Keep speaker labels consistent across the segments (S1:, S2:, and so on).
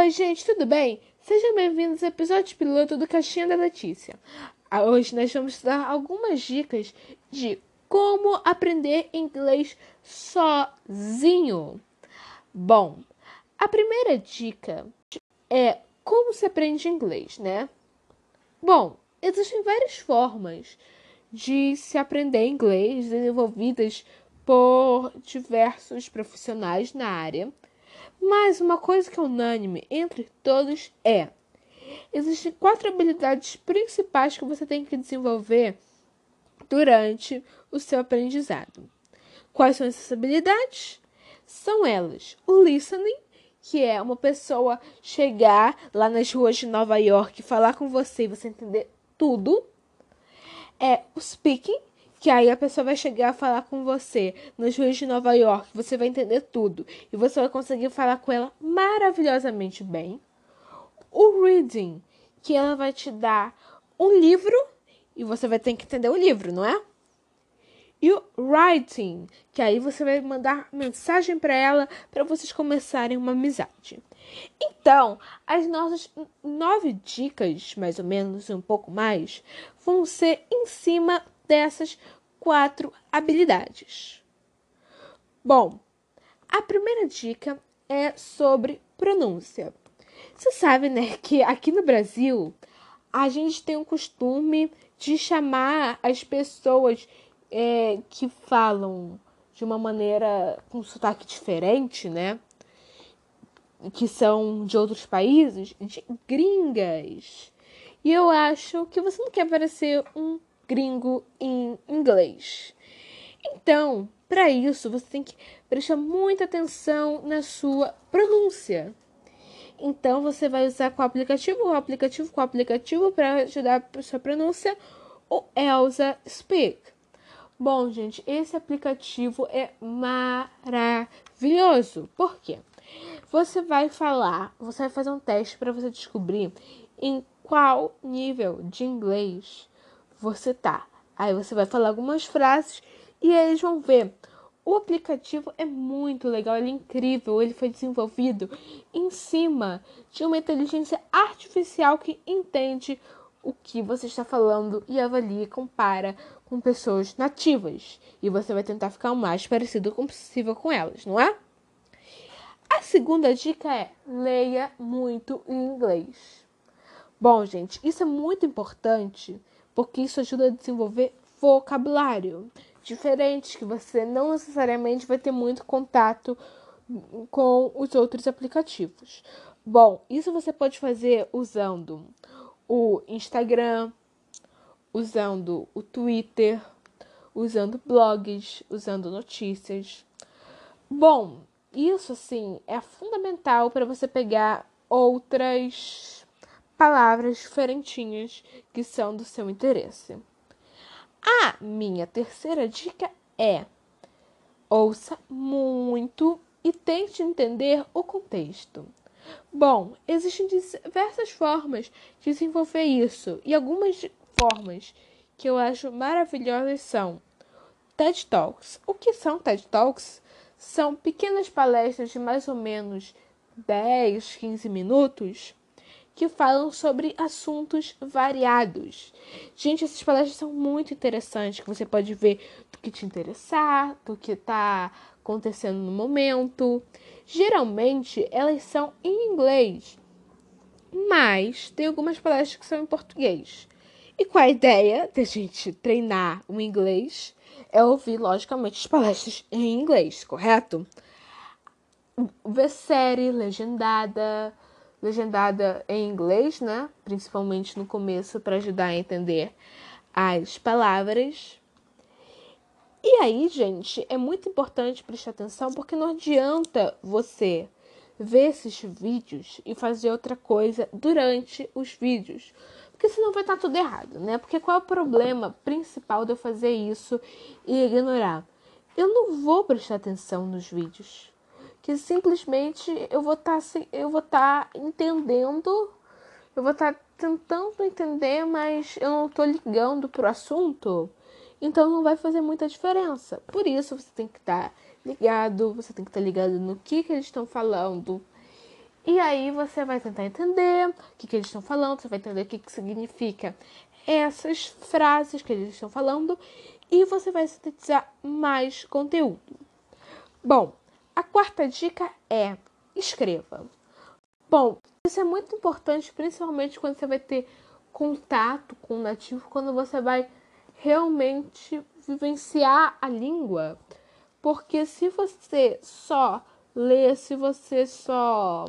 S1: Oi, gente, tudo bem? Sejam bem-vindos ao episódio piloto do Caixinha da Letícia. Ah, Hoje nós vamos dar algumas dicas de como aprender inglês sozinho. Bom, a primeira dica é como se aprende inglês, né? Bom, existem várias formas de se aprender inglês desenvolvidas por diversos profissionais na área. Mas uma coisa que é unânime entre todos é: existem quatro habilidades principais que você tem que desenvolver durante o seu aprendizado. Quais são essas habilidades? São elas: o listening, que é uma pessoa chegar lá nas ruas de Nova York, falar com você e você entender tudo. É o speaking, que aí a pessoa vai chegar a falar com você nas ruas de Nova York, você vai entender tudo e você vai conseguir falar com ela maravilhosamente bem. O reading, que ela vai te dar um livro e você vai ter que entender o livro, não é? E o writing, que aí você vai mandar mensagem para ela para vocês começarem uma amizade. Então, as nossas nove dicas, mais ou menos, um pouco mais, vão ser em cima dessas quatro habilidades. Bom, a primeira dica é sobre pronúncia. Você sabe, né, que aqui no Brasil a gente tem o costume de chamar as pessoas é, que falam de uma maneira com sotaque diferente, né? Que são de outros países, de gringas. E eu acho que você não quer parecer um gringo em inglês. Então, para isso, você tem que prestar muita atenção na sua pronúncia. Então, você vai usar o aplicativo, o aplicativo, o aplicativo para ajudar a sua pronúncia, o Elsa Speak. Bom, gente, esse aplicativo é maravilhoso. Por quê? Você vai falar, você vai fazer um teste para você descobrir em qual nível de inglês você tá. Aí você vai falar algumas frases e aí eles vão ver. O aplicativo é muito legal, ele é incrível, ele foi desenvolvido em cima de uma inteligência artificial que entende o que você está falando e avalia e compara com pessoas nativas. E você vai tentar ficar o mais parecido possível com elas, não é? A segunda dica é leia muito em inglês. Bom, gente, isso é muito importante porque isso ajuda a desenvolver vocabulário diferente que você não necessariamente vai ter muito contato com os outros aplicativos. Bom, isso você pode fazer usando o Instagram, usando o Twitter, usando blogs, usando notícias. Bom, isso assim é fundamental para você pegar outras palavras diferentinhas que são do seu interesse. A minha terceira dica é: ouça muito e tente entender o contexto. Bom, existem diversas formas de desenvolver isso, e algumas formas que eu acho maravilhosas são TED Talks. O que são TED Talks? São pequenas palestras de mais ou menos 10, 15 minutos que falam sobre assuntos variados. Gente, essas palestras são muito interessantes, que você pode ver do que te interessar, do que está acontecendo no momento. Geralmente, elas são em inglês, mas tem algumas palestras que são em português. E com a ideia de a gente treinar o inglês é ouvir, logicamente, as palestras em inglês, correto? Ver série legendada, legendada em inglês, né? Principalmente no começo para ajudar a entender as palavras. E aí, gente, é muito importante prestar atenção porque não adianta você ver esses vídeos e fazer outra coisa durante os vídeos. Porque senão vai estar tudo errado, né? Porque qual é o problema principal de eu fazer isso e ignorar? Eu não vou prestar atenção nos vídeos que simplesmente eu vou estar tá, eu vou estar tá entendendo, eu vou estar tá tentando entender, mas eu não estou ligando pro assunto, então não vai fazer muita diferença. Por isso você tem que estar tá ligado, você tem que estar tá ligado no que que eles estão falando. E aí você vai tentar entender o que, que eles estão falando, você vai entender o que, que significa essas frases que eles estão falando e você vai sintetizar mais conteúdo. Bom, a quarta dica é escreva. Bom, isso é muito importante, principalmente quando você vai ter contato com o nativo, quando você vai realmente vivenciar a língua. Porque se você só ler, se você só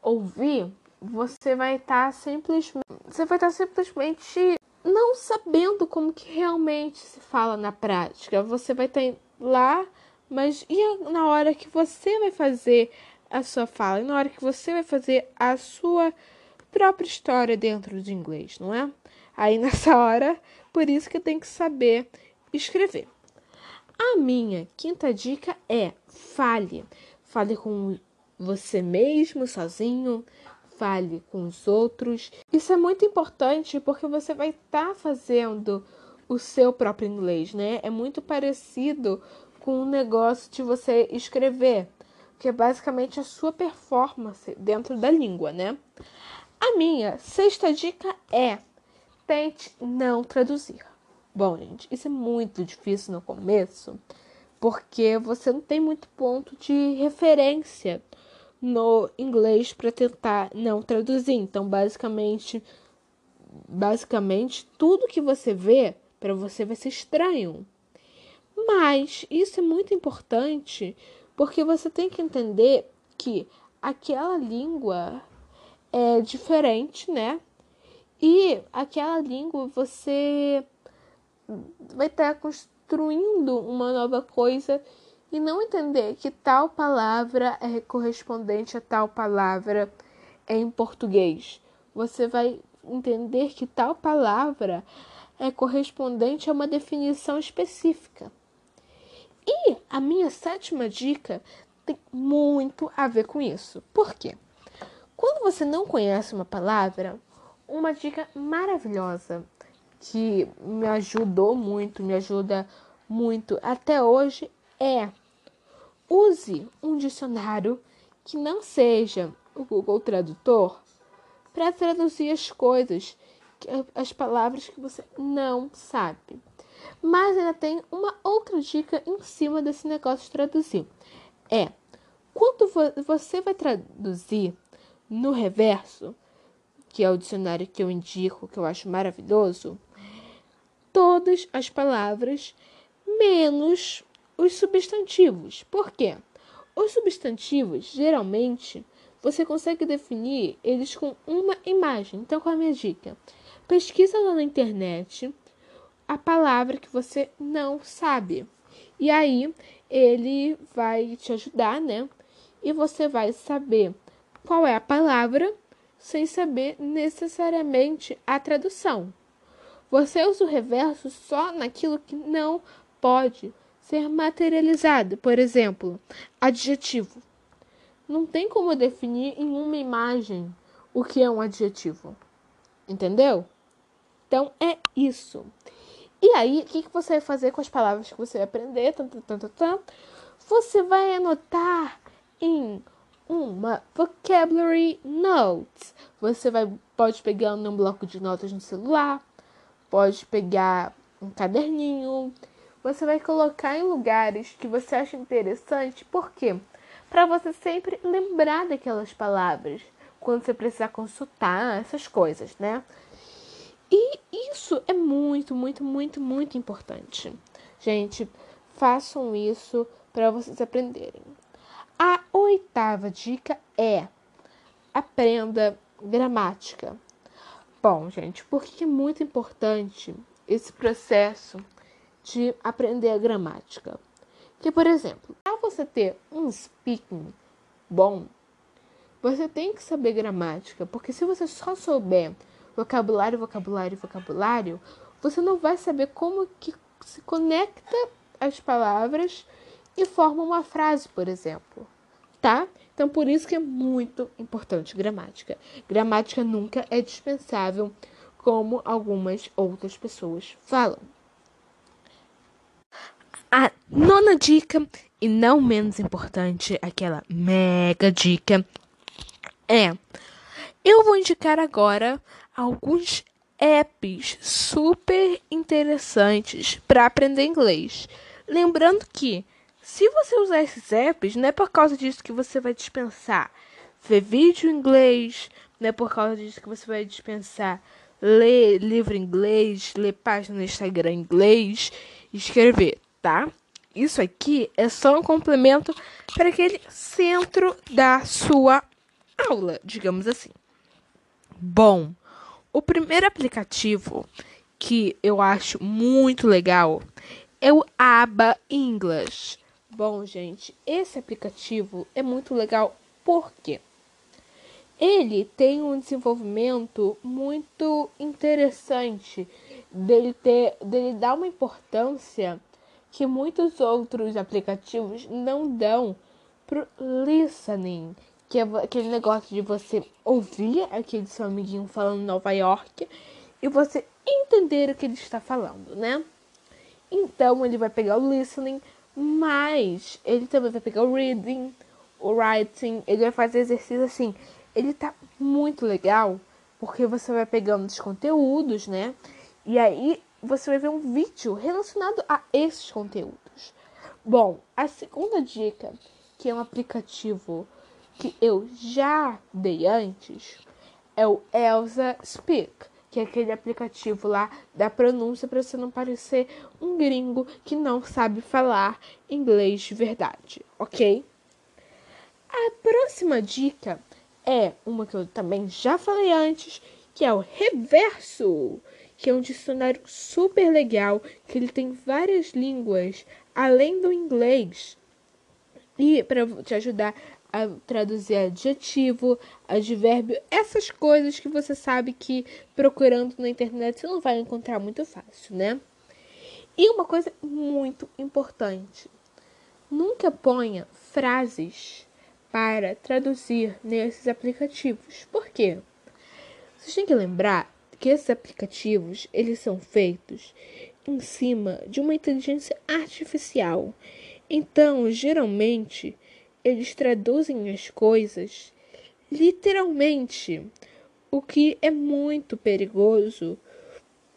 S1: ouvir, você vai estar tá simplesmente, você vai estar tá simplesmente não sabendo como que realmente se fala na prática. Você vai estar tá lá, mas e na hora que você vai fazer a sua fala, e na hora que você vai fazer a sua própria história dentro de inglês, não é? Aí nessa hora, por isso que tem que saber escrever. A minha quinta dica é fale. Fale com você mesmo, sozinho, fale com os outros. Isso é muito importante porque você vai estar tá fazendo o seu próprio inglês, né? É muito parecido com o negócio de você escrever, que é basicamente a sua performance dentro da língua, né? A minha sexta dica é tente não traduzir. Bom, gente, isso é muito difícil no começo, porque você não tem muito ponto de referência no inglês para tentar não traduzir. Então, basicamente, basicamente tudo que você vê para você vai ser estranho. Mas isso é muito importante porque você tem que entender que aquela língua é diferente, né? E aquela língua você vai estar construindo uma nova coisa e não entender que tal palavra é correspondente a tal palavra em português. Você vai entender que tal palavra é correspondente a uma definição específica. E a minha sétima dica tem muito a ver com isso. Por quê? Quando você não conhece uma palavra, uma dica maravilhosa que me ajudou muito, me ajuda muito até hoje é use um dicionário que não seja o Google Tradutor para traduzir as coisas, as palavras que você não sabe. Mas ainda tem uma outra dica em cima desse negócio de traduzir. É, quando você vai traduzir no reverso, que é o dicionário que eu indico, que eu acho maravilhoso, todas as palavras menos os substantivos. Por quê? Os substantivos, geralmente, você consegue definir eles com uma imagem. Então, qual é a minha dica? Pesquisa lá na internet a palavra que você não sabe. E aí, ele vai te ajudar, né? E você vai saber qual é a palavra sem saber necessariamente a tradução. Você usa o reverso só naquilo que não pode ser materializado. Por exemplo, adjetivo. Não tem como definir em uma imagem o que é um adjetivo. Entendeu? Então é isso. E aí, o que, que você vai fazer com as palavras que você vai aprender? Tanto, tanto, tanto. Você vai anotar em uma vocabulary notes. Você vai pode pegar num bloco de notas no celular, pode pegar um caderninho. Você vai colocar em lugares que você acha interessante, por quê? Para você sempre lembrar daquelas palavras quando você precisar consultar essas coisas, né? E isso é muito, muito, muito, muito importante. Gente, façam isso para vocês aprenderem. A oitava dica é aprenda gramática. Bom, gente, por que é muito importante esse processo de aprender a gramática? Que, por exemplo, para você ter um speaking bom, você tem que saber gramática, porque se você só souber vocabulário, vocabulário, vocabulário, você não vai saber como que se conecta as palavras e forma uma frase, por exemplo, tá? Então, por isso que é muito importante gramática. Gramática nunca é dispensável, como algumas outras pessoas falam. A nona dica, e não menos importante, aquela mega dica, é eu vou indicar agora alguns apps super interessantes para aprender inglês. Lembrando que se você usar esses apps, não é por causa disso que você vai dispensar ver vídeo em inglês, não é por causa disso que você vai dispensar ler livro em inglês, ler página no Instagram em inglês, escrever, tá? Isso aqui é só um complemento para aquele centro da sua aula, digamos assim. Bom, o primeiro aplicativo que eu acho muito legal é o Aba English. Bom, gente, esse aplicativo é muito legal porque ele tem um desenvolvimento muito interessante dele ter dele dar uma importância que muitos outros aplicativos não dão pro listening, que é aquele negócio de você ouvir aquele seu amiguinho falando Nova York e você entender o que ele está falando, né? Então ele vai pegar o listening, mas ele também vai pegar o reading, o writing, ele vai fazer exercício assim. Ele tá muito legal porque você vai pegando os conteúdos, né? E aí você vai ver um vídeo relacionado a esses conteúdos. Bom, a segunda dica, que é um aplicativo que eu já dei antes, é o Elsa Speak, que é aquele aplicativo lá da pronúncia para você não parecer um gringo que não sabe falar inglês de verdade, ok? A próxima dica é uma que eu também já falei antes, que é o Reverso que é um dicionário super legal, que ele tem várias línguas além do inglês. E para te ajudar a traduzir adjetivo, advérbio, essas coisas que você sabe que procurando na internet você não vai encontrar muito fácil, né? E uma coisa muito importante: nunca ponha frases para traduzir nesses aplicativos. Por quê? Vocês têm que lembrar que esses aplicativos eles são feitos em cima de uma inteligência artificial. Então, geralmente, eles traduzem as coisas literalmente, o que é muito perigoso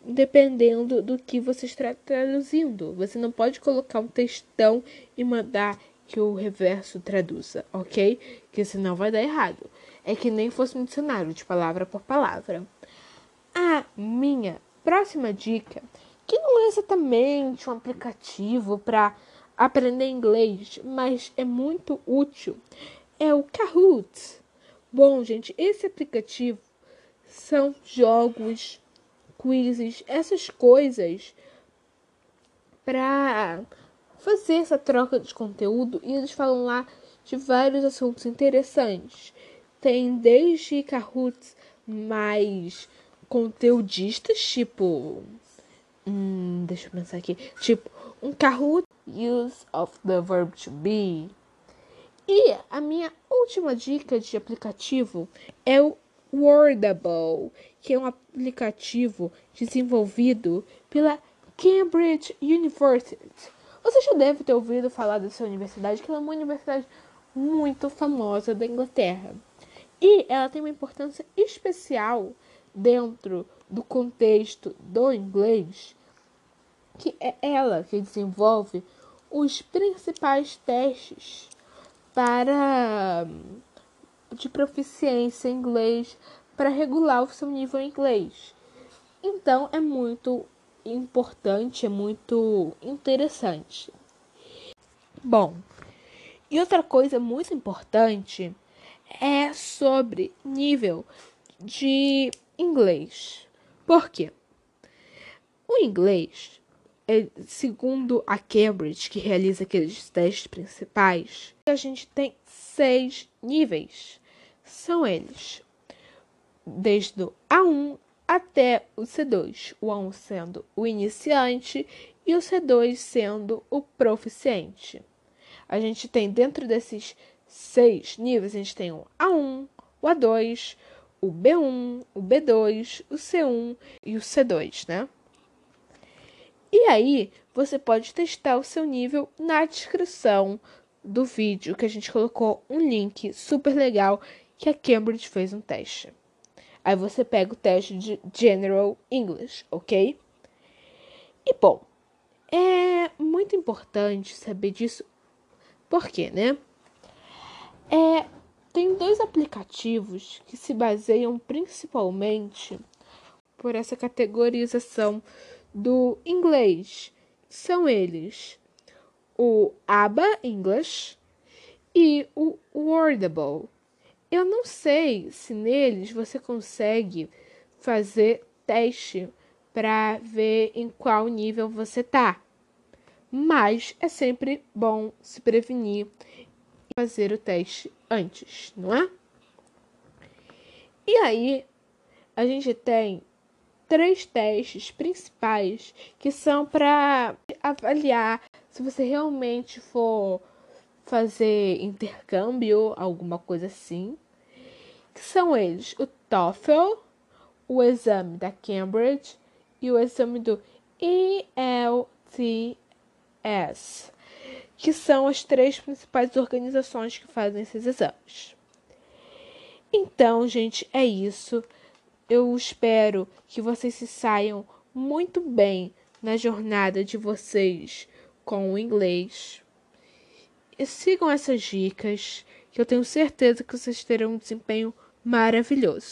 S1: dependendo do que você está traduzindo. Você não pode colocar um textão e mandar que o reverso traduza, ok? Que senão vai dar errado. É que nem fosse um dicionário de palavra por palavra. A minha próxima dica, que não é exatamente um aplicativo para aprender inglês, mas é muito útil, é o Kahoot. Bom, gente, esse aplicativo são jogos, quizzes, essas coisas para fazer essa troca de conteúdo e eles falam lá de vários assuntos interessantes. Tem desde Kahoots mais conteudistas, tipo. Hum, deixa eu pensar aqui. Tipo, um Kahoot use of the verb to be. E a minha última dica de aplicativo é o Wordable, que é um aplicativo desenvolvido pela Cambridge University. Você já deve ter ouvido falar dessa universidade, que é uma universidade muito famosa da Inglaterra. E ela tem uma importância especial dentro do contexto do inglês, que é ela que desenvolve os principais testes para de proficiência em inglês para regular o seu nível em inglês. Então é muito importante, é muito interessante. Bom, e outra coisa muito importante é sobre nível de inglês. Por quê? O inglês, é, segundo a Cambridge, que realiza aqueles testes principais, a gente tem seis níveis. São eles, desde o A1 até o C2. O A1 sendo o iniciante e o C2 sendo o proficiente. A gente tem dentro desses seis níveis, a gente tem o A1, o A2, o B1, o B2, o C1 e o C2, né? E aí, você pode testar o seu nível na descrição do vídeo, que a gente colocou um link super legal que a Cambridge fez um teste. Aí você pega o teste de General English, ok? E bom, é muito importante saber disso. Por quê, né? É, tem dois aplicativos que se baseiam principalmente por essa categorização do inglês. São eles o ABA English e o Wordable. Eu não sei se neles você consegue fazer teste para ver em qual nível você tá. Mas é sempre bom se prevenir e fazer o teste antes, não é? E aí, a gente tem três testes principais que são para avaliar se você realmente for fazer intercâmbio, alguma coisa assim, que são eles o TOEFL, o exame da Cambridge e o exame do ELTS, que são as três principais organizações que fazem esses exames. Então, gente, é isso. Eu espero que vocês se saiam muito bem na jornada de vocês com o inglês. E sigam essas dicas, que eu tenho certeza que vocês terão um desempenho maravilhoso.